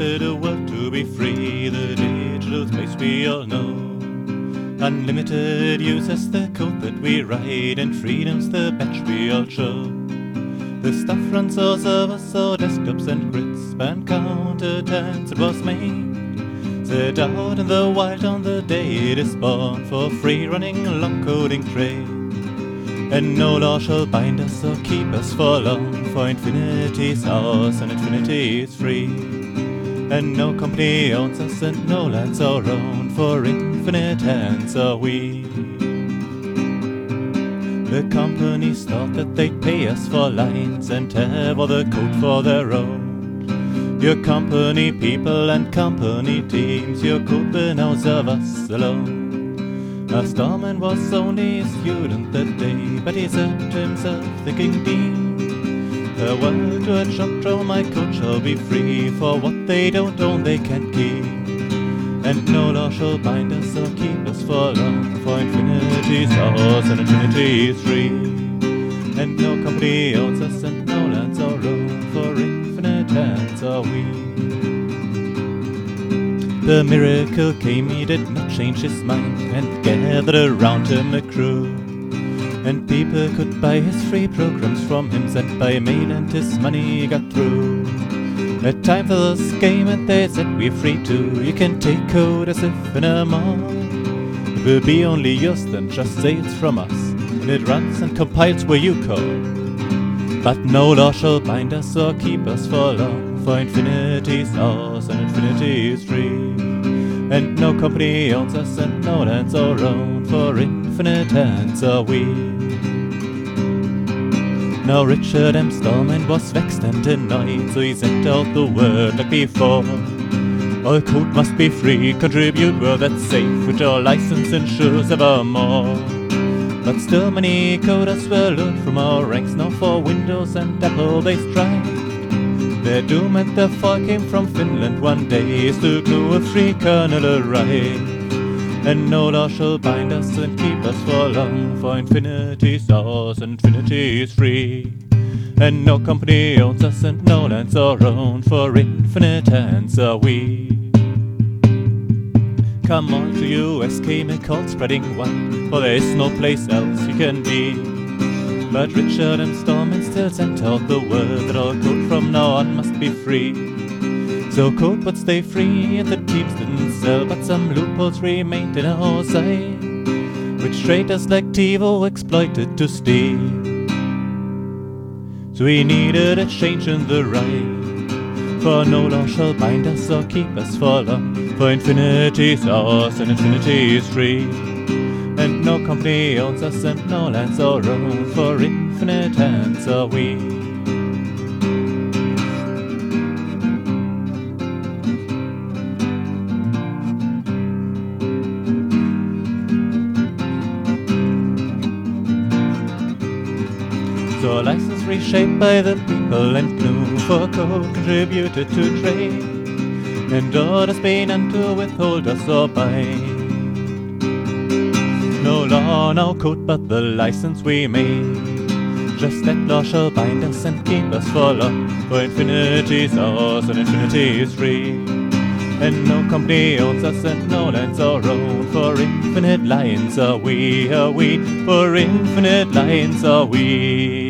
hence world to be free. The digital space we all know. Unlimited use as the code that we write, and freedom's the badge we all show. The stuff runs our servers, our desktops and grids, and counter tense it was made. Set out in the wild on the day it is born for free running long coding trade. And no law shall bind us or keep us for long, for infinity's ours and infinity is free. And no company owns us and no land's our own, for infinite hands are we. The companies thought that they'd pay us for lines and have all the code for their own. Your company people and company teams, your code now serve us alone. R. Stallman was only a student that day, but he said to himself, thinking deep, The world to a my coat shall be free, for what they don't own they can't keep. And no law shall bind us or keep us for long, for infinity's ours and infinity is free. And no company owns us and no lands our own, for infinite hands are we. The miracle came, he did not change his mind, and gathered around him a crew. And people could buy his free programs from him, sent by mail, and his money got through. A time for this game, and they said we're free too. You can take code as if in a mall. It will be only yours, then just say it's from us, and it runs and compiles where you call. But no law shall bind us or keep us for long, for infinity's ours and infinity is free. And no company owns us and no land's our own, for infinite hands are we. Now Richard M. Stallman was vexed and annoyed, so he sent out the word like before. All code must be free, contribute where that's safe, which our license ensures evermore. But still many coders were lured from our ranks, now for Windows and Apple they strive. Their doom and their fall came from Finland one day, is to glue a free kernel arrive. And no law shall bind us and keep us for long, for infinity's ours and infinity is free. And no company owns us and no land's our own, for infinite hands are we. Come on to US, came a cult spreading wide, for there is no place else you can be. But Richard M. Stallman sent out the word that all code from now on must be free. So code would stay free and the teams didn't sell, but some loopholes remained in our side, which traitors like TiVo exploited to steal. So we needed a change in the right, for no law shall bind us or keep us for long, for infinity's ours and infinity is free. And no company owns us and no land's our own, for infinite hands are we. So license reshaped by the people and GNU for code contributed to trade. And orders pay none to withhold us or bind. No law, no code, but the license we made. Just that law shall bind us and keep us for long. For infinity's ours and infinity is free. And no company owns us and no land's our own. For infinite lions are we, are we. For infinite lions are we.